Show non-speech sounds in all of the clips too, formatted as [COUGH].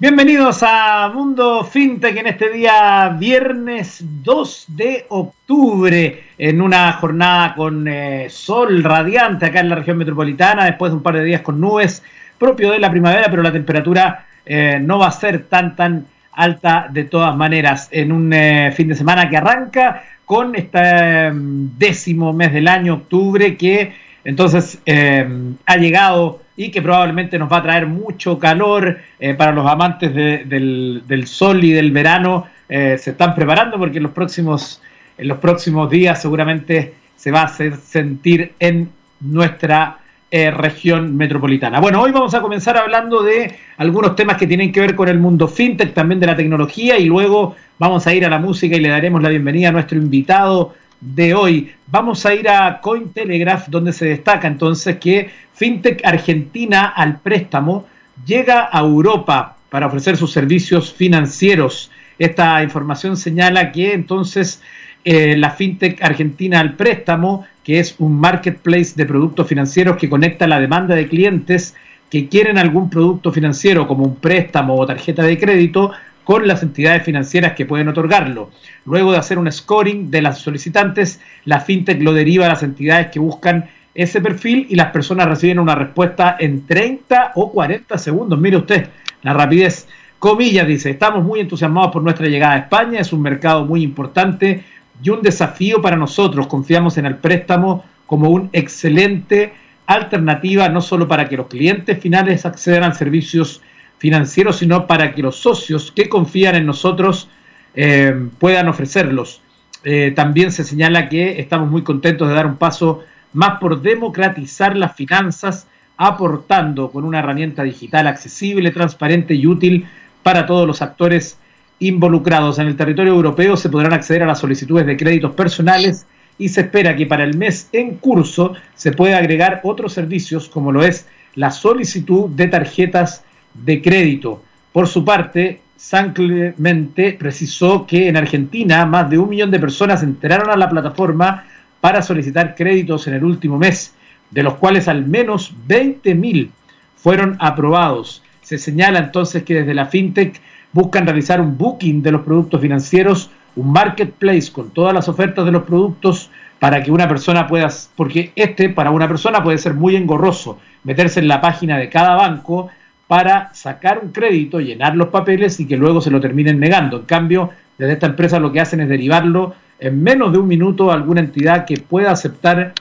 Bienvenidos a Mundo FinTech en este día viernes 2 de octubre, en una jornada con eh, sol radiante acá en la región metropolitana, después de un par de días con nubes, propio de la primavera, pero la temperatura eh, no va a ser tan tan alta de todas maneras. En un eh, fin de semana que arranca con este décimo mes del año, octubre, que entonces ha llegado y que probablemente nos va a traer mucho calor eh, para los amantes del, sol y del verano. Eh, se están preparando porque en los próximos, en los próximos días seguramente se va a sentir en nuestra eh, región metropolitana. Bueno, hoy vamos a comenzar hablando de algunos temas que tienen que ver con el mundo fintech, también de la tecnología y luego vamos a ir a la música y le daremos la bienvenida a nuestro invitado de hoy. Vamos a ir a Cointelegraph, donde se destaca entonces que FinTech Argentina al préstamo llega a Europa para ofrecer sus servicios financieros. Esta información señala que entonces eh, la FinTech Argentina al préstamo, que es un marketplace de productos financieros que conecta la demanda de clientes que quieren algún producto financiero como un préstamo o tarjeta de crédito con las entidades financieras que pueden otorgarlo. Luego de hacer un scoring de las solicitantes, la fintech lo deriva a las entidades que buscan ese perfil y las personas reciben una respuesta en 30 o 40 segundos. Mire usted, la rapidez. Comillas dice, estamos muy entusiasmados por nuestra llegada a España, es un mercado muy importante y un desafío para nosotros. Confiamos en el préstamo como una excelente alternativa, no solo para que los clientes finales accedan a servicios financieros, sino para que los socios que confían en nosotros eh, puedan ofrecerlos. Eh, también se señala que estamos muy contentos de dar un paso más por democratizar las finanzas, aportando con una herramienta digital accesible, transparente y útil para todos los actores involucrados. En el territorio europeo se podrán acceder a las solicitudes de créditos personales y se espera que para el mes en curso se pueda agregar otros servicios como lo es la solicitud de tarjetas de crédito. Por su parte, San Clemente precisó que en Argentina más de un millón de personas enteraron a la plataforma para solicitar créditos en el último mes, de los cuales al menos 20.000 fueron aprobados. Se señala entonces que desde la FinTech buscan realizar un booking de los productos financieros, un marketplace con todas las ofertas de los productos para que una persona pueda, porque este para una persona puede ser muy engorroso, meterse en la página de cada banco para sacar un crédito, llenar los papeles y que luego se lo terminen negando. En cambio, desde esta empresa lo que hacen es derivarlo en menos de un minuto a alguna entidad que pueda aceptar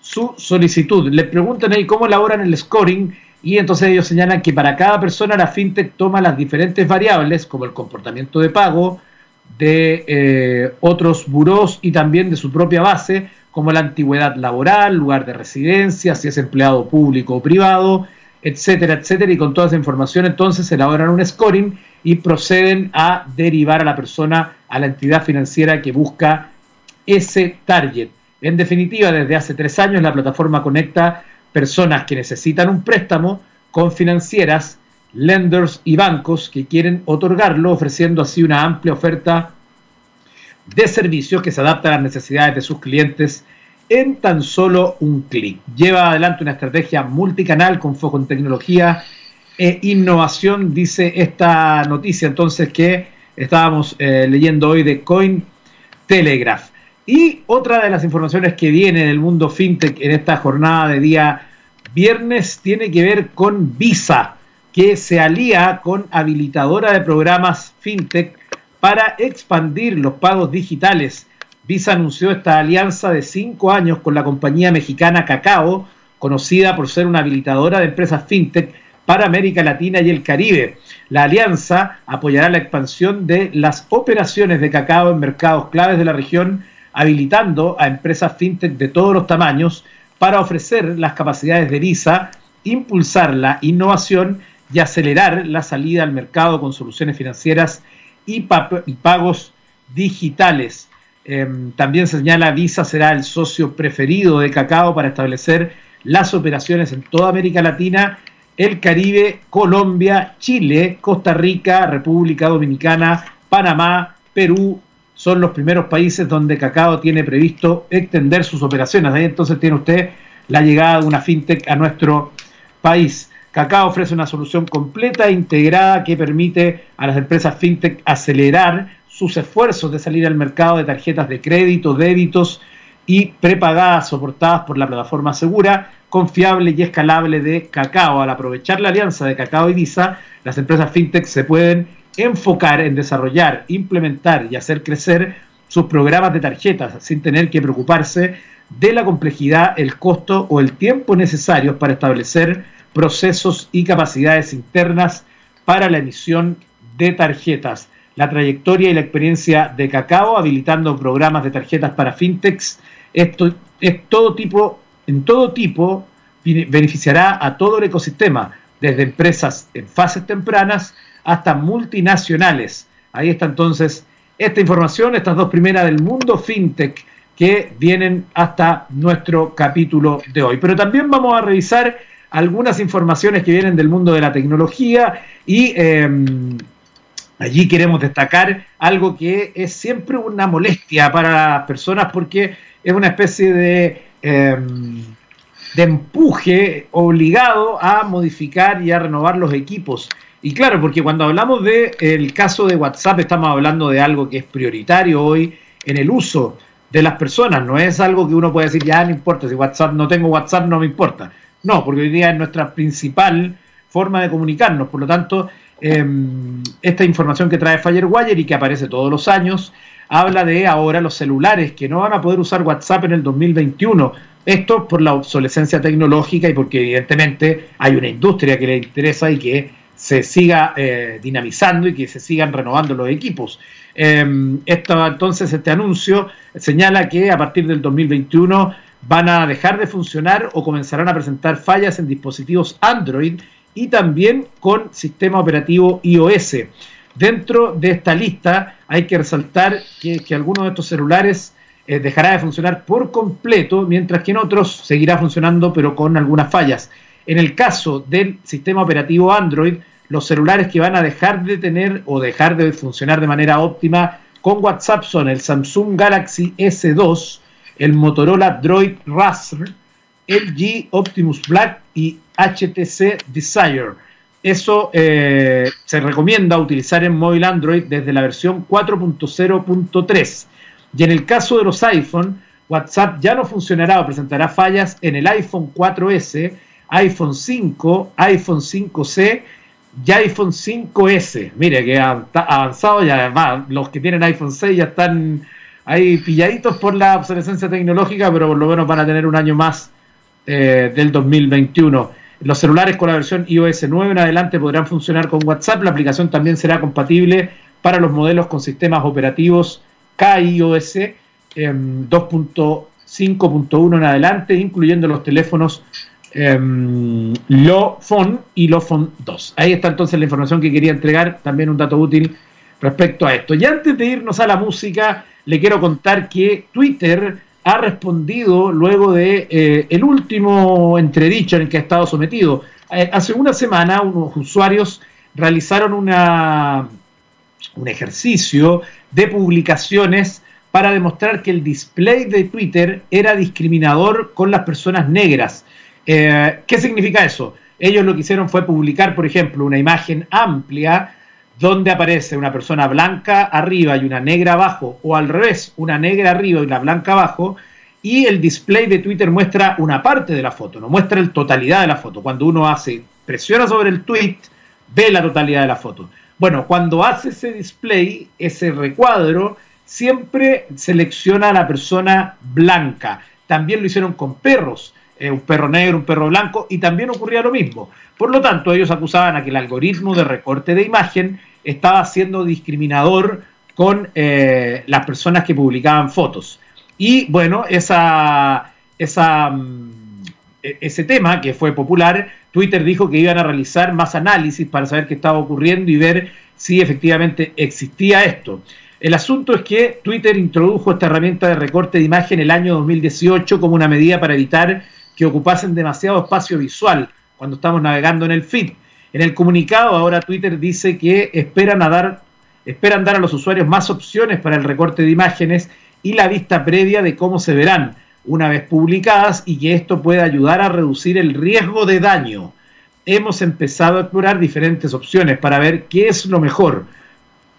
su solicitud. Le preguntan ahí cómo elaboran el scoring y entonces ellos señalan que para cada persona la fintech toma las diferentes variables como el comportamiento de pago de eh, otros buros y también de su propia base como la antigüedad laboral, lugar de residencia, si es empleado público o privado, etcétera, etcétera, y con toda esa información entonces elaboran un scoring y proceden a derivar a la persona a la entidad financiera que busca ese target. En definitiva, desde hace tres años la plataforma conecta personas que necesitan un préstamo con financieras, lenders y bancos que quieren otorgarlo, ofreciendo así una amplia oferta de servicios que se adapta a las necesidades de sus clientes en tan solo un clic. Lleva adelante una estrategia multicanal con foco en tecnología e innovación, dice esta noticia entonces que estábamos eh, leyendo hoy de Coin Telegraph. Y otra de las informaciones que viene del mundo fintech en esta jornada de día viernes tiene que ver con Visa, que se alía con habilitadora de programas fintech para expandir los pagos digitales Visa anunció esta alianza de cinco años con la compañía mexicana Cacao, conocida por ser una habilitadora de empresas fintech para América Latina y el Caribe. La alianza apoyará la expansión de las operaciones de cacao en mercados claves de la región, habilitando a empresas fintech de todos los tamaños para ofrecer las capacidades de Visa, impulsar la innovación y acelerar la salida al mercado con soluciones financieras y, pagos digitales. Em, también se señala Visa será el socio preferido de Cacao para establecer las operaciones en toda América Latina, el Caribe, Colombia, Chile, Costa Rica, República Dominicana, Panamá, Perú. Son los primeros países donde Cacao tiene previsto extender sus operaciones. Ahí entonces tiene usted la llegada de una fintech a nuestro país. Cacao ofrece una solución completa e integrada que permite a las empresas fintech acelerar sus esfuerzos de salir al mercado de tarjetas de crédito, débitos y prepagadas soportadas por la plataforma segura, confiable y escalable de Cacao. Al aprovechar la alianza de Cacao y Visa, las empresas fintech se pueden enfocar en desarrollar, implementar y hacer crecer sus programas de tarjetas sin tener que preocuparse de la complejidad, el costo o el tiempo necesarios para establecer procesos y capacidades internas para la emisión de tarjetas. La trayectoria y la experiencia de Cacao habilitando programas de tarjetas para fintechs, esto es todo tipo, en todo tipo, beneficiará a todo el ecosistema, desde empresas en fases tempranas hasta multinacionales. Ahí está entonces esta información, estas dos primeras del mundo fintech que vienen hasta nuestro capítulo de hoy. Pero también vamos a revisar algunas informaciones que vienen del mundo de la tecnología y em, allí queremos destacar algo que es siempre una molestia para las personas porque es una especie de, em, de empuje obligado a modificar y a renovar los equipos. Y claro, porque cuando hablamos del caso de WhatsApp estamos hablando de algo que es prioritario hoy en el uso de las personas, no es algo que uno puede decir, ya no importa, si WhatsApp no tengo WhatsApp no me importa. No, porque hoy día es nuestra principal forma de comunicarnos. Por lo tanto, em, esta información que trae Firewire y que aparece todos los años, habla de ahora los celulares que no van a poder usar WhatsApp en el 2021. Esto por la obsolescencia tecnológica y porque evidentemente hay una industria que le interesa y que se siga eh, dinamizando y que se sigan renovando los equipos. Esto, entonces, este anuncio señala que a partir del 2021 van a dejar de funcionar o comenzarán a presentar fallas en dispositivos Android y también con sistema operativo iOS. Dentro de esta lista hay que resaltar que, algunos de estos celulares eh, dejará de funcionar por completo, mientras que en otros seguirá funcionando pero con algunas fallas. En el caso del sistema operativo Android, los celulares que van a dejar de tener o dejar de funcionar de manera óptima con WhatsApp son el Samsung Galaxy S2, el Motorola Droid Razr, LG Optimus Black y HTC Desire. Eso eh, se recomienda utilizar en móvil Android desde la versión 4.0.3. Y en el caso de los iPhone, WhatsApp ya no funcionará o presentará fallas en el iPhone 4S, iPhone 5, iPhone 5C y iPhone 5S. Mire que ha avanzado ya, además los que tienen iPhone 6 ya están hay pilladitos por la obsolescencia tecnológica, pero por lo menos van a tener un año más eh, del 2021. Los celulares con la versión iOS 9 en adelante podrán funcionar con WhatsApp. La aplicación también será compatible para los modelos con sistemas operativos KaiOS 2.5.1 en adelante, incluyendo los teléfonos eh, Phone y Phone 2. Ahí está entonces la información que quería entregar, también un dato útil respecto a esto. Y antes de irnos a la música, le quiero contar que Twitter ha respondido luego de eh, el último entredicho en el que ha estado sometido. Eh, hace una semana unos usuarios realizaron una, un ejercicio de publicaciones para demostrar que el display de Twitter era discriminador con las personas negras. Eh, ¿Qué significa eso? Ellos lo que hicieron fue publicar, por ejemplo, una imagen amplia donde aparece una persona blanca arriba y una negra abajo, o al revés, una negra arriba y una blanca abajo, y el display de Twitter muestra una parte de la foto, no muestra la totalidad de la foto. Cuando uno hace, presiona sobre el tweet, ve la totalidad de la foto. Bueno, cuando hace ese display, ese recuadro, siempre selecciona a la persona blanca. También lo hicieron con perros, eh, un perro negro, un perro blanco, y también ocurría lo mismo. Por lo tanto, ellos acusaban a que el algoritmo de recorte de imagen estaba siendo discriminador con eh, las personas que publicaban fotos. Y bueno, esa, esa, mm, e-, ese tema que fue popular, Twitter dijo que iban a realizar más análisis para saber qué estaba ocurriendo y ver si efectivamente existía esto. El asunto es que Twitter introdujo esta herramienta de recorte de imagen en el año 2018 como una medida para evitar que ocupasen demasiado espacio visual cuando estamos navegando en el feed. En el comunicado ahora Twitter dice que esperan, a dar, esperan dar a los usuarios más opciones para el recorte de imágenes y la vista previa de cómo se verán una vez publicadas y que esto pueda ayudar a reducir el riesgo de daño. hemos empezado a explorar diferentes opciones para ver qué es lo mejor.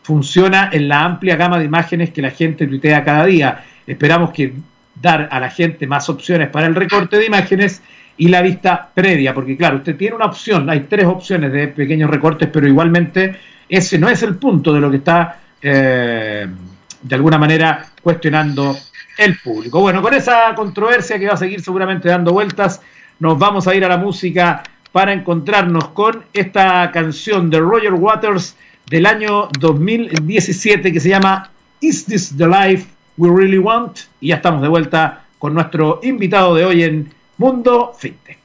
Funciona en la amplia gama de imágenes que la gente tuitea cada día. Esperamos que dar a la gente más opciones para el recorte de imágenes y la vista previa, porque claro, usted tiene una opción, hay tres opciones de pequeños recortes, pero igualmente ese no es el punto de lo que está eh, de alguna manera cuestionando el público. Bueno, con esa controversia que va a seguir seguramente dando vueltas, nos vamos a ir a la música para encontrarnos con esta canción de Roger Waters del año 2017 que se llama Is This the Life We Really Want? Y ya estamos de vuelta con nuestro invitado de hoy en Mundo FinTech.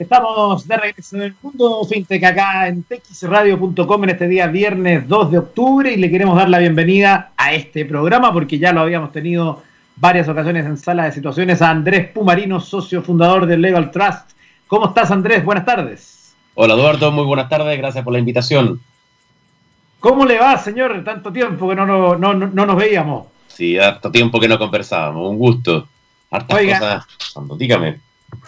Estamos de regreso en el Mundo FinTech acá en texradio.com en este día viernes 2 de octubre y le queremos dar la bienvenida a este programa porque ya lo habíamos tenido varias ocasiones en sala de situaciones a Andrés Pumarino, socio fundador del Legal Trust. ¿Cómo estás Andrés? Buenas tardes. Hola Eduardo, muy buenas tardes, gracias por la invitación. ¿Cómo le va, señor? Tanto tiempo que no, no, no, no nos veíamos. Sí, harto tiempo que no conversábamos, un gusto. Hartas Oiga, cosas dígame.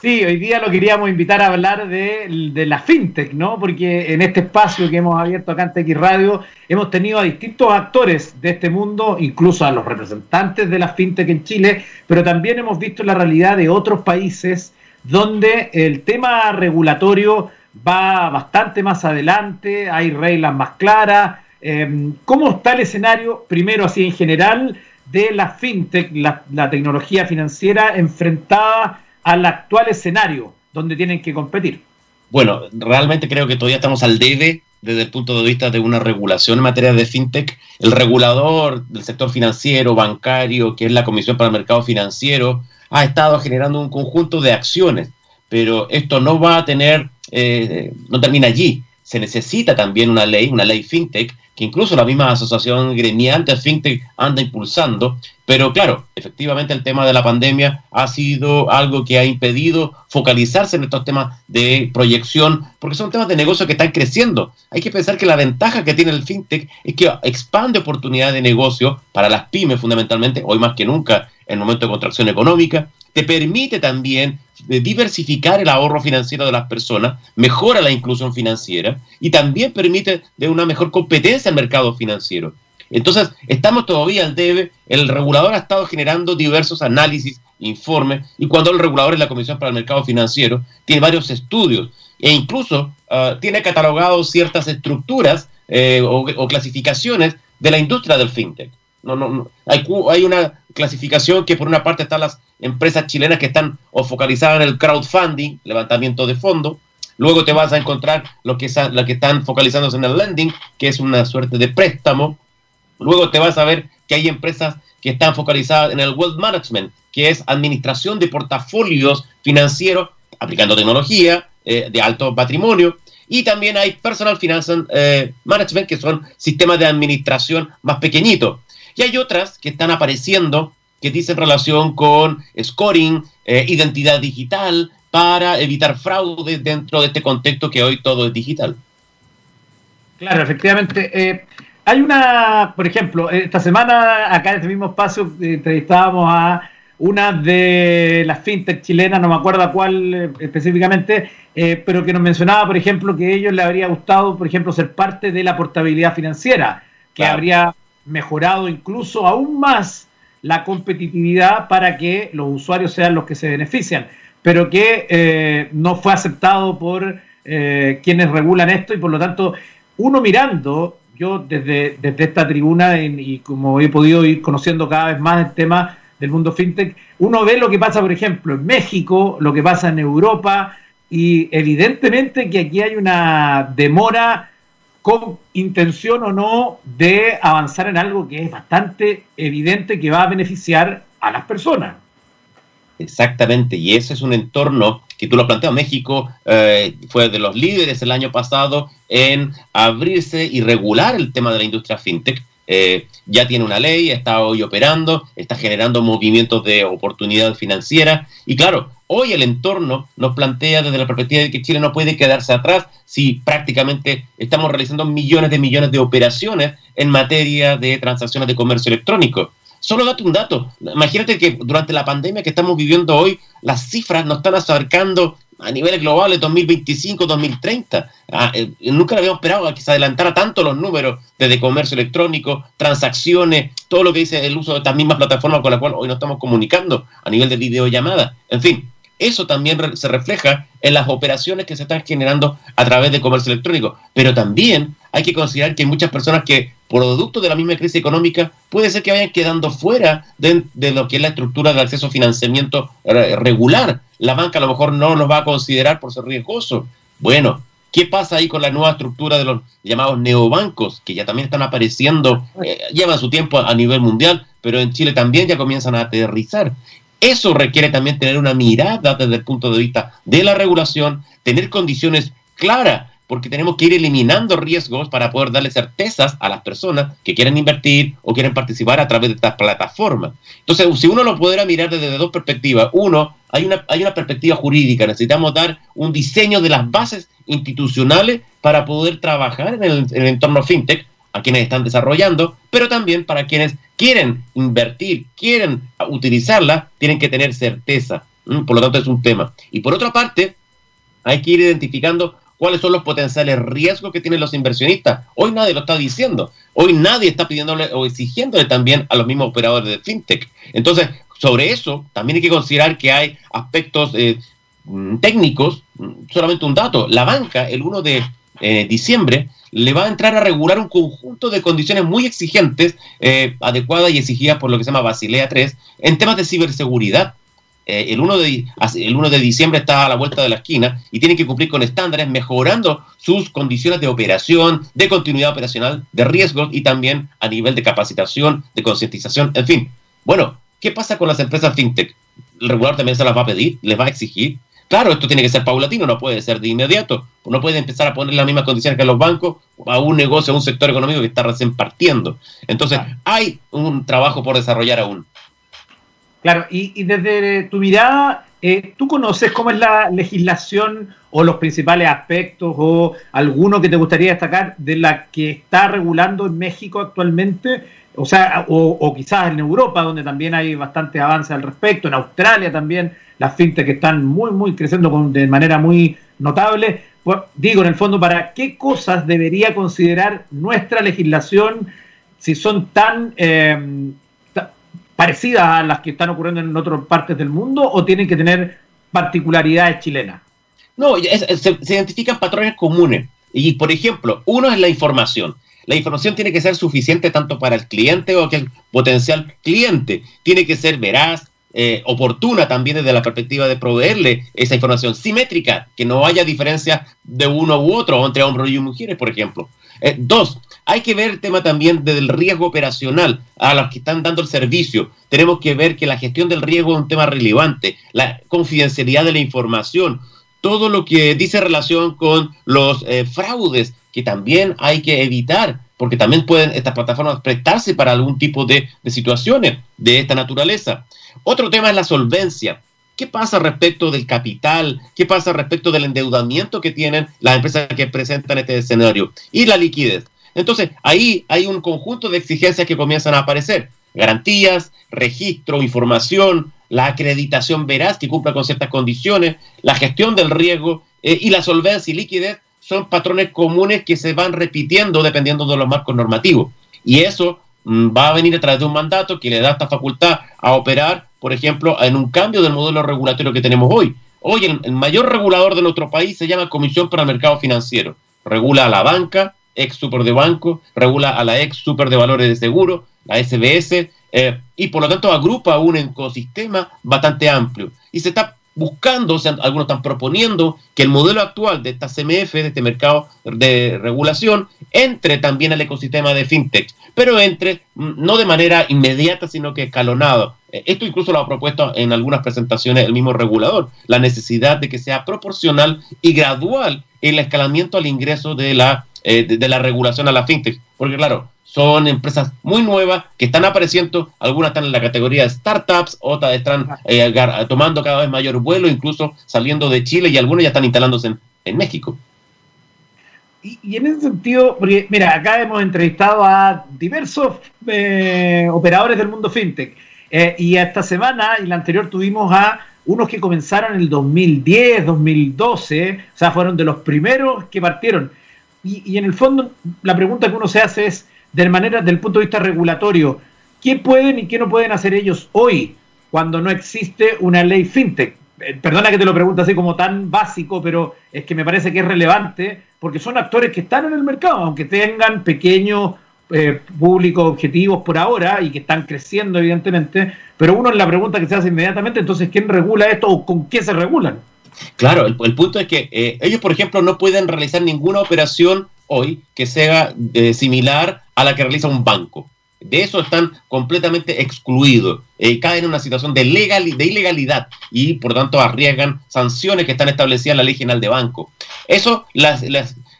Sí, hoy día lo queríamos invitar a hablar de, de, la fintech, ¿no? Porque en este espacio que hemos abierto acá en TX Radio hemos tenido a distintos actores de este mundo, incluso a los representantes de la fintech en Chile, pero también hemos visto la realidad de otros países donde el tema regulatorio va bastante más adelante, hay reglas más claras. Em, ¿Cómo está el escenario, primero así en general, de la fintech, la, tecnología financiera enfrentada al actual escenario donde tienen que competir? Bueno, realmente creo que todavía estamos al debe desde el punto de vista de una regulación en materia de fintech. El regulador del sector financiero, bancario, que es la Comisión para el Mercado Financiero, ha estado generando un conjunto de acciones, pero esto no va a tener, eh, no termina allí. Se necesita también una ley, una ley fintech, que incluso la misma asociación gremial de FinTech anda impulsando, pero claro, efectivamente el tema de la pandemia ha sido algo que ha impedido focalizarse en estos temas de proyección, porque son temas de negocio que están creciendo. Hay que pensar que la ventaja que tiene el FinTech es que expande oportunidades de negocio para las pymes fundamentalmente, hoy más que nunca en el momento de contracción económica, te permite también diversificar el ahorro financiero de las personas, mejora la inclusión financiera y también permite de una mejor competencia al mercado financiero. Entonces, estamos todavía al debe, el regulador ha estado generando diversos análisis, informes, y cuando el regulador es la Comisión para el Mercado Financiero, tiene varios estudios e incluso ah, tiene catalogado ciertas estructuras eh, o, clasificaciones de la industria del fintech. No, no, no. Hay, una clasificación que por una parte están las empresas chilenas que están o focalizadas en el crowdfunding, levantamiento de fondos. Luego te vas a encontrar lo que, que están focalizándose en el lending, que es una suerte de préstamo. Luego te vas a ver que hay empresas que están focalizadas en el wealth management, que es administración de portafolios financieros aplicando tecnología eh, de alto patrimonio. Y también hay personal finance eh, management, que son sistemas de administración más pequeñitos. Y hay otras que están apareciendo que dicen relación con scoring, eh, identidad digital, para evitar fraude dentro de este contexto que hoy todo es digital. Claro, efectivamente. Eh, hay una, por ejemplo, esta semana acá en este mismo espacio entrevistábamos a una de las fintech chilenas, no me acuerdo cuál eh, específicamente, pero que nos mencionaba, por ejemplo, que a ellos les habría gustado, por ejemplo, ser parte de la portabilidad financiera, que habría mejorado incluso aún más la competitividad para que los usuarios sean los que se benefician, pero que eh, no fue aceptado por eh, quienes regulan esto y por lo tanto uno mirando, yo desde, desde esta tribuna y como he podido ir conociendo cada vez más el tema del mundo fintech, uno ve lo que pasa, por ejemplo, en México, lo que pasa en Europa y evidentemente que aquí hay una demora con intención o no de avanzar en algo que es bastante evidente que va a beneficiar a las personas. Exactamente, y ese es un entorno que tú lo planteas, México eh, fue de los líderes el año pasado en abrirse y regular el tema de la industria fintech. Eh, ya tiene una ley, está hoy operando, está generando movimientos de oportunidad financiera y claro, Hoy el entorno nos plantea desde la perspectiva de que Chile no puede quedarse atrás si prácticamente estamos realizando millones de millones de operaciones en materia de transacciones de comercio electrónico. Solo date un dato. Imagínate que durante la pandemia que estamos viviendo hoy, las cifras nos están acercando a niveles globales 2025, 2030. Ah, eh, nunca habíamos esperado que se adelantara tanto los números de comercio electrónico, transacciones, todo lo que dice el uso de estas mismas plataformas con las cuales hoy nos estamos comunicando a nivel de videollamada. En fin, eso también se refleja en las operaciones que se están generando a través del comercio electrónico. Pero también hay que considerar que hay muchas personas que, producto de la misma crisis económica, puede ser que vayan quedando fuera de, lo que es la estructura del acceso a financiamiento regular. La banca a lo mejor no los va a considerar por ser riesgoso. Bueno, ¿Qué pasa ahí con la nueva estructura de los llamados neobancos, que ya también están apareciendo, eh, llevan su tiempo a nivel mundial, pero en Chile también ya comienzan a aterrizar? Eso requiere también tener una mirada desde el punto de vista de la regulación, tener condiciones claras, porque tenemos que ir eliminando riesgos para poder darle certezas a las personas que quieren invertir o quieren participar a través de estas plataformas. Entonces, si uno lo pudiera mirar desde dos perspectivas, uno, hay una, hay una perspectiva jurídica, necesitamos dar un diseño de las bases institucionales para poder trabajar en el, en el entorno fintech, a quienes están desarrollando, pero también para quienes quieren invertir, quieren utilizarla, tienen que tener certeza. Por lo tanto, es un tema. Y por otra parte, hay que ir identificando cuáles son los potenciales riesgos que tienen los inversionistas. Hoy nadie lo está diciendo. Hoy nadie está pidiéndole o exigiéndole también a los mismos operadores de fintech. Entonces, sobre eso, también hay que considerar que hay aspectos eh, mm, técnicos. Solamente un dato. La banca, el 1 de eh, diciembre, le va a entrar a regular un conjunto de condiciones muy exigentes, eh, adecuadas y exigidas por lo que se llama Basilea 3, en temas de ciberseguridad. Eh, el, 1 de, el 1 de diciembre está a la vuelta de la esquina y tiene que cumplir con estándares, mejorando sus condiciones de operación, de continuidad operacional, de riesgos y también a nivel de capacitación, de concientización, en fin. Bueno, ¿qué pasa con las empresas fintech? El regulador también se las va a pedir, les va a exigir. Claro, esto tiene que ser paulatino, no puede ser de inmediato. No puede empezar a poner las mismas condiciones que los bancos a un negocio, a un sector económico que está recién partiendo. Entonces, hay un trabajo por desarrollar aún. Claro, y, desde tu mirada, eh, ¿tú conoces cómo es la legislación o los principales aspectos o alguno que te gustaría destacar de la que está regulando en México actualmente? O sea, o, quizás en Europa, donde también hay bastante avance al respecto, en Australia también las fintech que están muy, muy creciendo de manera muy notable. Digo, en el fondo, ¿para qué cosas debería considerar nuestra legislación si son tan eh, parecidas a las que están ocurriendo en otras partes del mundo o tienen que tener particularidades chilenas? No, se, se identifican patrones comunes. Y, por ejemplo, uno es la información. La información tiene que ser suficiente tanto para el cliente o que el potencial cliente. Tiene que ser veraz, eh, oportuna también desde la perspectiva de proveerle esa información simétrica, que no haya diferencia de uno u otro entre hombres y mujeres, por ejemplo. Eh, dos, hay que ver el tema también del riesgo operacional a los que están dando el servicio. Tenemos que ver que la gestión del riesgo es un tema relevante, la confidencialidad de la información, todo lo que dice relación con los eh, fraudes que también hay que evitar, porque también pueden estas plataformas prestarse para algún tipo de situaciones de esta naturaleza. Otro tema es la solvencia. ¿Qué pasa respecto del capital? ¿Qué pasa respecto del endeudamiento que tienen las empresas que presentan este escenario? Y la liquidez. Entonces, ahí hay un conjunto de exigencias que comienzan a aparecer. Garantías, registro, información, la acreditación veraz que cumpla con ciertas condiciones, la gestión del riesgo eh, y la solvencia y liquidez son patrones comunes que se van repitiendo dependiendo de los marcos normativos. Y eso va a venir a través de un mandato que le da esta facultad a operar, por ejemplo, en un cambio del modelo regulatorio que tenemos hoy. Hoy el, mayor regulador de nuestro país se llama Comisión para el Mercado Financiero. Regula a la banca, ex super de banco, regula a la ex super de valores de seguro, la SBS, eh, y por lo tanto agrupa un ecosistema bastante amplio. Y se está buscando, o sea, algunos están proponiendo que el modelo actual de esta CMF, de este mercado de regulación, entre también al ecosistema de fintech, pero entre mm, no de manera inmediata, sino que escalonado. Eh, esto incluso lo ha propuesto en algunas presentaciones el mismo regulador, la necesidad de que sea proporcional y gradual el escalamiento al ingreso de la, eh, de la regulación a la fintech. Porque claro, son empresas muy nuevas que están apareciendo, algunas están en la categoría de startups, otras están eh, tomando cada vez mayor vuelo, incluso saliendo de Chile y algunas ya están instalándose en, México. y, en ese sentido, porque mira, acá hemos entrevistado a diversos eh, operadores del mundo fintech. Eh, y esta semana y la anterior tuvimos a unos que comenzaron en el 2010, 2012, o sea, fueron de los primeros que partieron. Y, en el fondo, la pregunta que uno se hace es, de manera, del punto de vista regulatorio, ¿qué pueden y qué no pueden hacer ellos hoy cuando no existe una ley fintech? Eh, perdona que te lo pregunte así como tan básico, pero es que me parece que es relevante porque son actores que están en el mercado, aunque tengan pequeños eh, públicos objetivos por ahora y que están creciendo evidentemente, pero uno es la pregunta que se hace inmediatamente, entonces, ¿quién regula esto o con qué se regulan? Claro, el, punto es que eh, ellos, por ejemplo, no pueden realizar ninguna operación hoy que sea eh, similar a la que realiza un banco. De eso están completamente excluidos. Eh, caen en una situación de, legal, de ilegalidad y, por tanto, arriesgan sanciones que están establecidas en la Ley General de Banco. Eso las,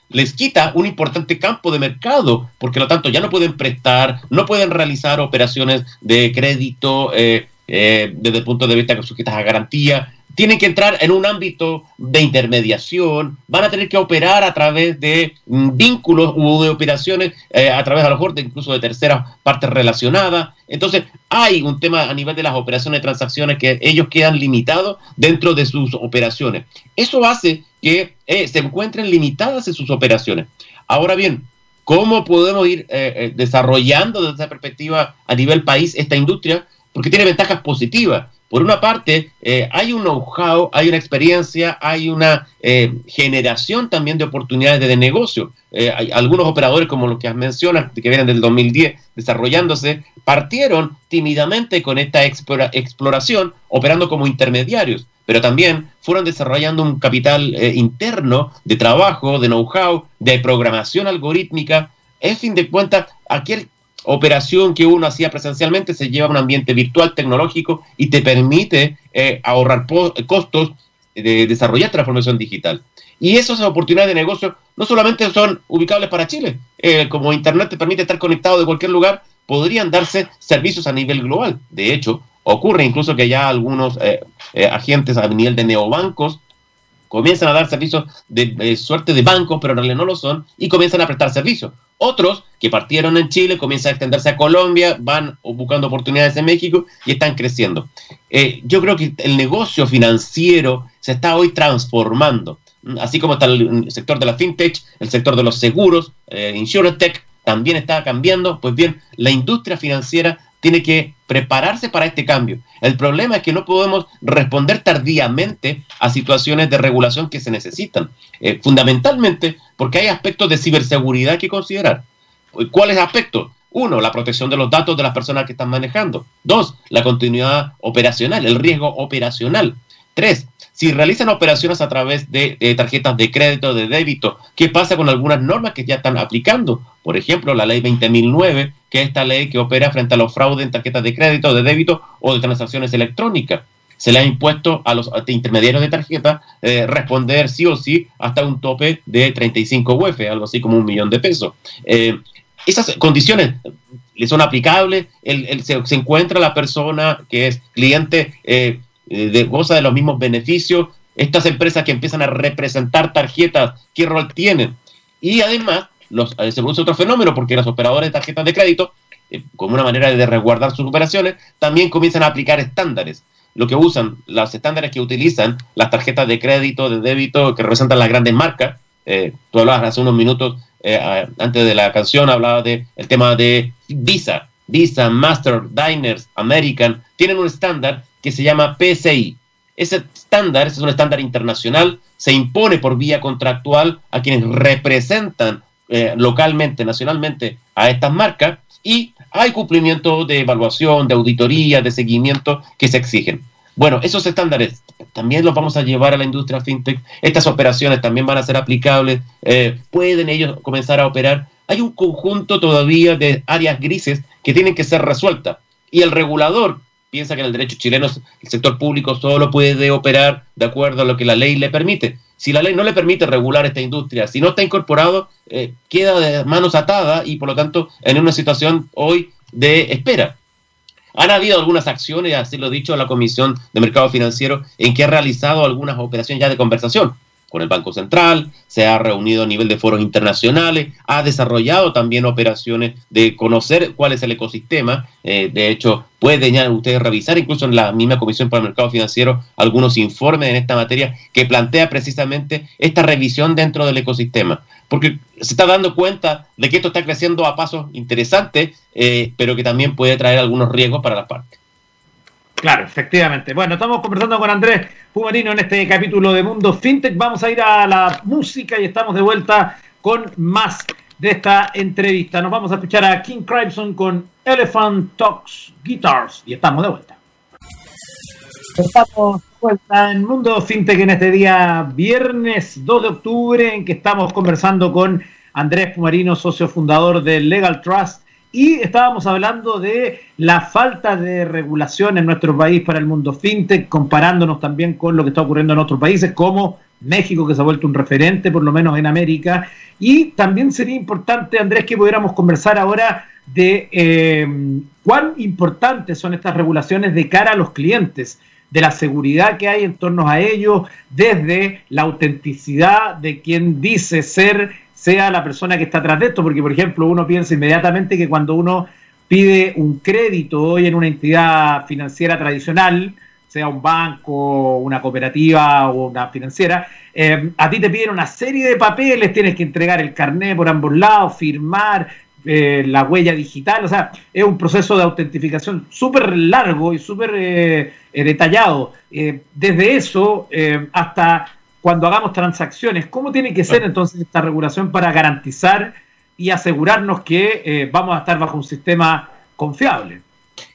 les quita un importante campo de mercado, porque lo tanto ya no pueden prestar, no pueden realizar operaciones de crédito desde el punto de vista que sujetas a garantía, tienen que entrar en un ámbito de intermediación, van a tener que operar a través de mm, vínculos u de operaciones, eh, a través a lo mejor de incluso de terceras partes relacionadas. Entonces, hay un tema a nivel de las operaciones de transacciones que ellos quedan limitados dentro de sus operaciones. Eso hace que eh, se encuentren limitadas en sus operaciones. Ahora bien, ¿cómo podemos ir eh, desarrollando desde esa perspectiva a nivel país esta industria? Porque tiene ventajas positivas por una parte, eh, hay un know-how, hay una experiencia, hay una eh, generación también de oportunidades de, negocio. Eh, hay algunos operadores, como los que mencionas, que vienen del 2010 desarrollándose, partieron tímidamente con esta exploración, operando como intermediarios, pero también fueron desarrollando un capital interno de trabajo, de know-how, de programación algorítmica. En fin de cuentas, aquel operación que uno hacía presencialmente se lleva a un ambiente virtual tecnológico y te permite eh, ahorrar costos de desarrollar transformación digital. Y esas oportunidades de negocio no solamente son ubicables para Chile, eh, como Internet te permite estar conectado de cualquier lugar, podrían darse servicios a nivel global. De hecho, ocurre incluso que ya algunos eh, agentes a nivel de neobancos comienzan a dar servicios de, suerte de banco, pero en realidad no lo son, y comienzan a prestar servicios. Otros que partieron en Chile comienzan a extenderse a Colombia, van buscando oportunidades en México y están creciendo. Eh, yo creo que el negocio financiero se está hoy transformando, así como está el sector de la fintech, el sector de los seguros, eh, insurance tech, también está cambiando. Pues bien, la industria financiera tiene que prepararse para este cambio. El problema es que no podemos responder tardíamente a situaciones de regulación que se necesitan, eh, fundamentalmente porque hay aspectos de ciberseguridad que considerar. ¿Cuáles aspectos? Uno, la protección de los datos de las personas que están manejando. Dos, la continuidad operacional, el riesgo operacional. Tres, si realizan operaciones a través de, tarjetas de crédito, de débito, ¿qué pasa con algunas normas que ya están aplicando? Por ejemplo, la ley 20.009, esta ley que opera frente a los fraudes en tarjetas de crédito, de débito o de transacciones electrónicas. Se le ha impuesto a los intermediarios de tarjeta eh, responder sí o sí hasta un tope de 35 UF, algo así como un millón de pesos. Eh, esas condiciones le son aplicables, se, encuentra la persona que es cliente eh, de, goza de los mismos beneficios, estas empresas que empiezan a representar tarjetas, ¿qué rol tienen? Y además, los, eh, se produce otro fenómeno porque los operadores de tarjetas de crédito, eh, como una manera de resguardar sus operaciones, también comienzan a aplicar estándares. Lo que usan, los estándares que utilizan las tarjetas de crédito, de débito, que representan las grandes marcas. tú hablabas hace unos minutos, antes de la canción, hablaba del el tema de Visa. Visa, Master, Diners, American, tienen un estándar que se llama PCI. Ese estándar, ese es un estándar internacional, se impone por vía contractual a quienes representan eh, localmente, nacionalmente a estas marcas y hay cumplimiento de evaluación, de auditoría, de seguimiento que se exigen. Bueno, esos estándares también los vamos a llevar a la industria fintech. Estas operaciones también van a ser aplicables. Eh, pueden ellos comenzar a operar. Hay un conjunto todavía de áreas grises que tienen que ser resueltas. Y el regulador piensa que en el derecho chileno el sector público solo puede operar de acuerdo a lo que la ley le permite. Si la ley no le permite regular esta industria, si no está incorporado, eh, queda de manos atadas y por lo tanto en una situación hoy de espera. Han habido algunas acciones, así lo he dicho, la Comisión de Mercado Financiero, en que ha realizado algunas operaciones ya de conversación. Con el Banco Central, se ha reunido a nivel de foros internacionales, ha desarrollado también operaciones de conocer cuál es el ecosistema. Eh, de hecho, pueden ya ustedes revisar incluso en la misma Comisión para el Mercado Financiero algunos informes en esta materia que plantea precisamente esta revisión dentro del ecosistema. Porque se está dando cuenta de que esto está creciendo a pasos interesantes, eh, pero que también puede traer algunos riesgos para las partes. Claro, efectivamente. Bueno, estamos conversando con Andrés Pumarino en este capítulo de Mundo FinTech. Vamos a ir a la música y estamos de vuelta con más de esta entrevista. Nos vamos a escuchar a King Crimson con Elephant Talks Guitars y estamos de vuelta. Estamos de vuelta en Mundo FinTech en este día viernes 2 de octubre en que estamos conversando con Andrés Pumarino, socio fundador de Legal Trust y estábamos hablando de la falta de regulación en nuestro país para el mundo fintech, comparándonos también con lo que está ocurriendo en otros países, como México, que se ha vuelto un referente, por lo menos en América. Y también sería importante, Andrés, que pudiéramos conversar ahora de eh, cuán importantes son estas regulaciones de cara a los clientes, de la seguridad que hay en torno a ellos, desde la autenticidad de quien dice ser sea la persona que está atrás de esto, porque por ejemplo uno piensa inmediatamente que cuando uno pide un crédito hoy en una entidad financiera tradicional, sea un banco, una cooperativa o una financiera, eh, a ti te piden una serie de papeles, tienes que entregar el carnet por ambos lados, firmar eh, la huella digital, o sea, es un proceso de autentificación súper largo y súper eh, detallado. desde eso hasta cuando hagamos transacciones. ¿Cómo tiene que ser entonces esta regulación para garantizar y asegurarnos que eh, vamos a estar bajo un sistema confiable?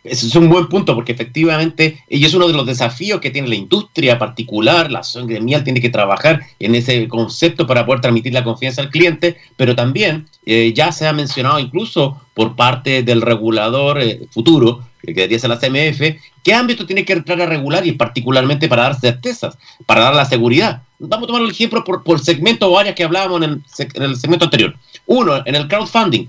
Ese es un buen punto porque efectivamente, y es uno de los desafíos que tiene la industria particular, la asociación gremial tiene que trabajar en ese concepto para poder transmitir la confianza al cliente, pero también eh, ya se ha mencionado incluso por parte del regulador eh, futuro, que debería ser la CMF, qué ámbito tiene que entrar a regular y particularmente para dar certezas, para dar la seguridad. Vamos a tomar el ejemplo por, por segmento o áreas que hablábamos en el, segmento anterior. Uno, en el crowdfunding.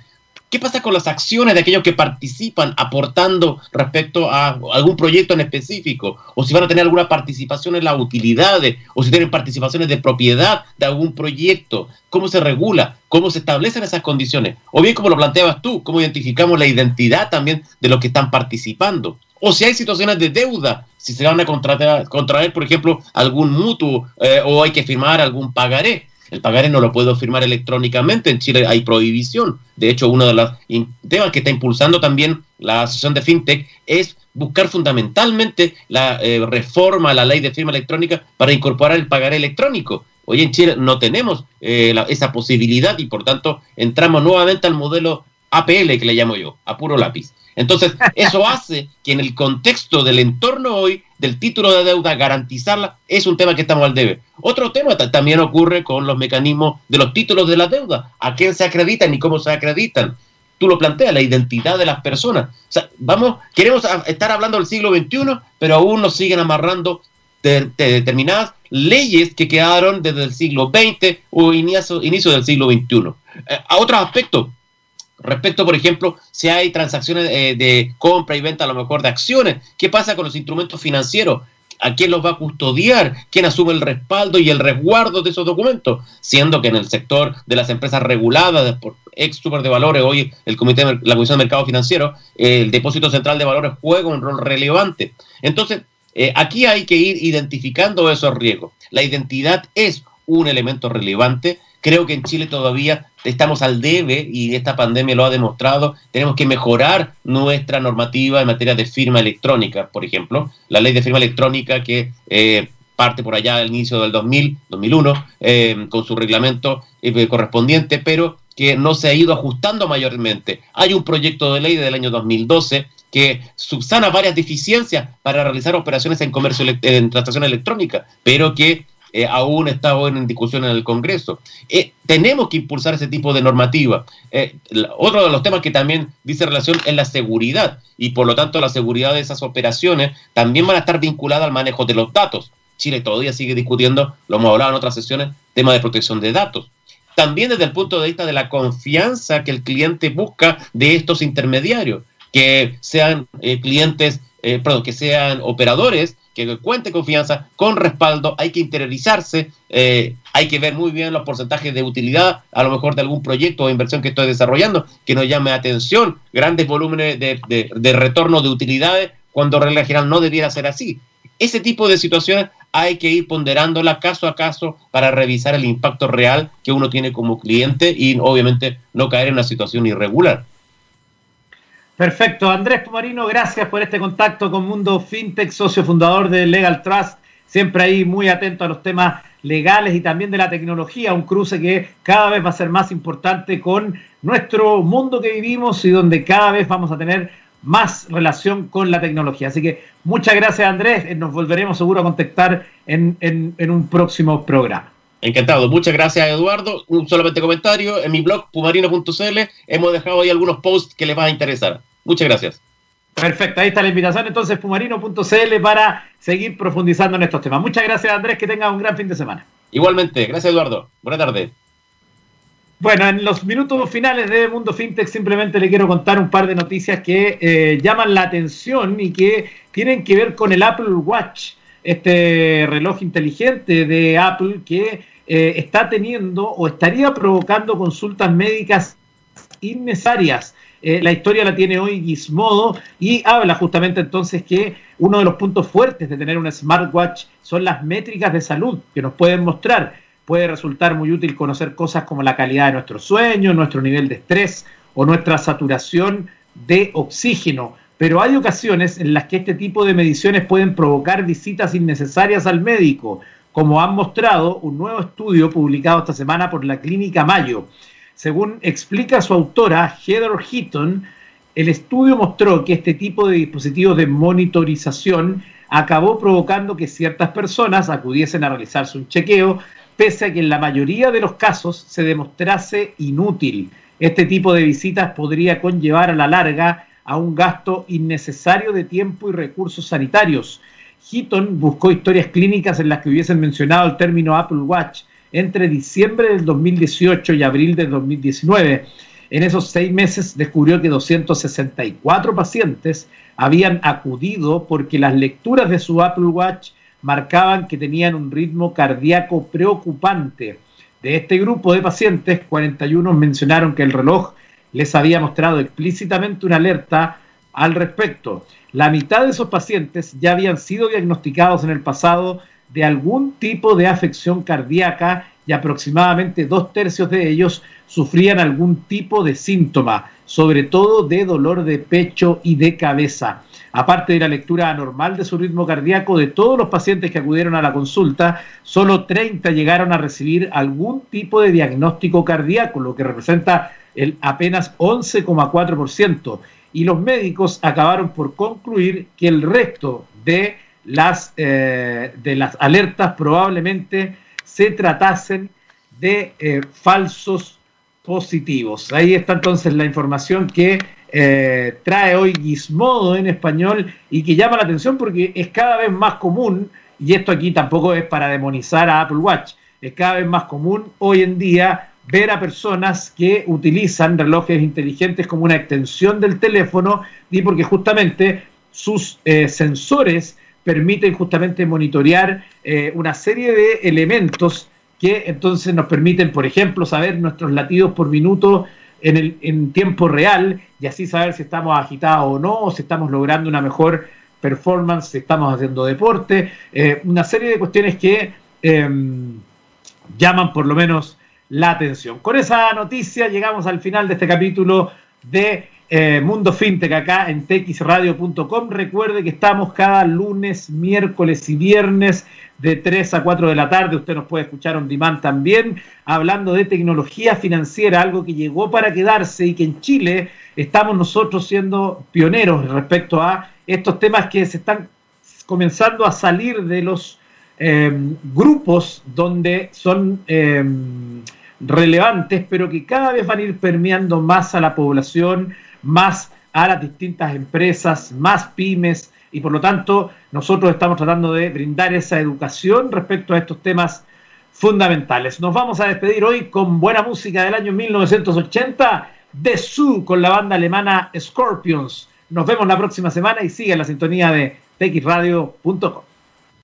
¿Qué pasa con las acciones de aquellos que participan aportando respecto a algún proyecto en específico? O si van a tener alguna participación en las utilidades, o si tienen participaciones de propiedad de algún proyecto. ¿Cómo se regula? ¿Cómo se establecen esas condiciones? O bien, como lo planteabas tú, ¿cómo identificamos la identidad también de los que están participando? O si hay situaciones de deuda, si se van a contratar, contraer, por ejemplo, algún mutuo eh, o hay que firmar algún pagaré el pagaré no lo puedo firmar electrónicamente. En Chile hay prohibición. De hecho, uno de los temas que está impulsando también la Asociación de FinTech es buscar fundamentalmente la eh, reforma a la ley de firma electrónica para incorporar el pagaré electrónico. Hoy en Chile no tenemos eh, esa posibilidad y por tanto entramos nuevamente al modelo APL que le llamo yo, a puro lápiz. Entonces, [LAUGHS] eso hace que en el contexto del entorno hoy, del título de deuda, garantizarla, es un tema que estamos al debe. Otro tema también ocurre con los mecanismos de los títulos de la deuda. ¿A quién se acreditan y cómo se acreditan? Tú lo planteas, la identidad de las personas. Vamos, queremos estar hablando del siglo XXI, pero aún nos siguen amarrando de, determinadas leyes que quedaron desde el siglo XX o inicio, del siglo XXI. Eh, a otros aspectos, Respecto, por ejemplo, si hay transacciones eh, de compra y venta a lo mejor de acciones, ¿qué pasa con los instrumentos financieros? ¿A quién los va a custodiar? ¿Quién asume el respaldo y el resguardo de esos documentos? Siendo que en el sector de las empresas reguladas por ex super de valores, hoy el Comité la Comisión de Mercado Financiero, el Depósito Central de Valores juega un rol relevante. Entonces, eh, aquí hay que ir identificando esos riesgos. La identidad es un elemento relevante Creo que en Chile todavía estamos al debe y esta pandemia lo ha demostrado. Tenemos que mejorar nuestra normativa en materia de firma electrónica, por ejemplo. La ley de firma electrónica que eh, parte por allá al inicio del 2000, 2001, eh, con su reglamento eh, correspondiente, pero que no se ha ido ajustando mayormente. Hay un proyecto de ley del año 2012 que subsana varias deficiencias para realizar operaciones en comercio en transacción electrónica, pero que eh, aún está hoy en discusión en el Congreso. Eh, tenemos que impulsar ese tipo de normativa. Eh, otro de los temas que también dice relación es la seguridad y por lo tanto la seguridad de esas operaciones también van a estar vinculadas al manejo de los datos. Chile todavía sigue discutiendo, lo hemos hablado en otras sesiones, tema de protección de datos. También desde el punto de vista de la confianza que el cliente busca de estos intermediarios, que sean clientes eh, perdón, que sean operadores que cuente confianza, con respaldo, hay que interiorizarse, eh, hay que ver muy bien los porcentajes de utilidad, a lo mejor de algún proyecto o inversión que estoy desarrollando, que nos llame atención, grandes volúmenes de, de, retorno de utilidades, cuando regla general no debiera ser así. Ese tipo de situaciones hay que ir ponderándola caso a caso para revisar el impacto real que uno tiene como cliente y obviamente no caer en una situación irregular. Perfecto. Andrés Pumarino, gracias por este contacto con Mundo FinTech, socio fundador de Legal Trust. Siempre ahí muy atento a los temas legales y también de la tecnología, un cruce que cada vez va a ser más importante con nuestro mundo que vivimos y donde cada vez vamos a tener más relación con la tecnología. Así que muchas gracias Andrés, nos volveremos seguro a contactar en, en un próximo programa. Encantado. Muchas gracias, Eduardo. Un solamente comentario. En mi blog, pumarino.cl, hemos dejado ahí algunos posts que les van a interesar. Muchas gracias. Perfecto, ahí está la invitación entonces, pumarino.cl para seguir profundizando en estos temas. Muchas gracias, Andrés, que tenga un gran fin de semana. Igualmente, gracias, Eduardo. Buenas tardes. Bueno, en los minutos finales de Mundo FinTech simplemente le quiero contar un par de noticias que eh, llaman la atención y que tienen que ver con el Apple Watch, este reloj inteligente de Apple que eh, está teniendo o estaría provocando consultas médicas innecesarias. Eh, la historia la tiene hoy Gizmodo y habla justamente entonces que uno de los puntos fuertes de tener un smartwatch son las métricas de salud que nos pueden mostrar. Puede resultar muy útil conocer cosas como la calidad de nuestro sueño, nuestro nivel de estrés o nuestra saturación de oxígeno. Pero hay ocasiones en las que este tipo de mediciones pueden provocar visitas innecesarias al médico como han mostrado un nuevo estudio publicado esta semana por la Clínica Mayo. Según explica su autora, Heather Heaton, el estudio mostró que este tipo de dispositivos de monitorización acabó provocando que ciertas personas acudiesen a realizarse un chequeo, pese a que en la mayoría de los casos se demostrase inútil. Este tipo de visitas podría conllevar a la larga a un gasto innecesario de tiempo y recursos sanitarios, Heaton buscó historias clínicas en las que hubiesen mencionado el término Apple Watch entre diciembre del 2018 y abril del 2019. En esos seis meses descubrió que 264 pacientes habían acudido porque las lecturas de su Apple Watch marcaban que tenían un ritmo cardíaco preocupante. De este grupo de pacientes, 41 mencionaron que el reloj les había mostrado explícitamente una alerta al respecto. La mitad de esos pacientes ya habían sido diagnosticados en el pasado de algún tipo de afección cardíaca y aproximadamente dos tercios de ellos sufrían algún tipo de síntoma, sobre todo de dolor de pecho y de cabeza. Aparte de la lectura anormal de su ritmo cardíaco, de todos los pacientes que acudieron a la consulta, solo 30 llegaron a recibir algún tipo de diagnóstico cardíaco, lo que representa el apenas 11,4% y los médicos acabaron por concluir que el resto de las, eh, de las alertas probablemente se tratasen de eh, falsos positivos. Ahí está entonces la información que eh, trae hoy Gizmodo en español y que llama la atención porque es cada vez más común, y esto aquí tampoco es para demonizar a Apple Watch, es cada vez más común hoy en día ver a personas que utilizan relojes inteligentes como una extensión del teléfono y porque justamente sus sensores permiten justamente monitorear eh, una serie de elementos que entonces nos permiten, por ejemplo, saber nuestros latidos por minuto en, el, en tiempo real y así saber si estamos agitados o no, si estamos logrando una mejor performance, si estamos haciendo deporte, eh, una serie de cuestiones que em, llaman por lo menos la atención. Con esa noticia llegamos al final de este capítulo de eh, Mundo FinTech acá en texradio.com. Recuerde que estamos cada lunes, miércoles y viernes de 3 a 4 de la tarde. Usted nos puede escuchar on demand también, hablando de tecnología financiera, algo que llegó para quedarse y que en Chile estamos nosotros siendo pioneros respecto a estos temas que se están comenzando a salir de los eh, grupos donde son eh, relevantes, pero que cada vez van a ir permeando más a la población, más a las distintas empresas, más pymes, y por lo tanto nosotros estamos tratando de brindar esa educación respecto a estos temas fundamentales. Nos vamos a despedir hoy con buena música del año 1980 de Su con la banda alemana Scorpions. Nos vemos la próxima semana y sigan la sintonía de txradio.com.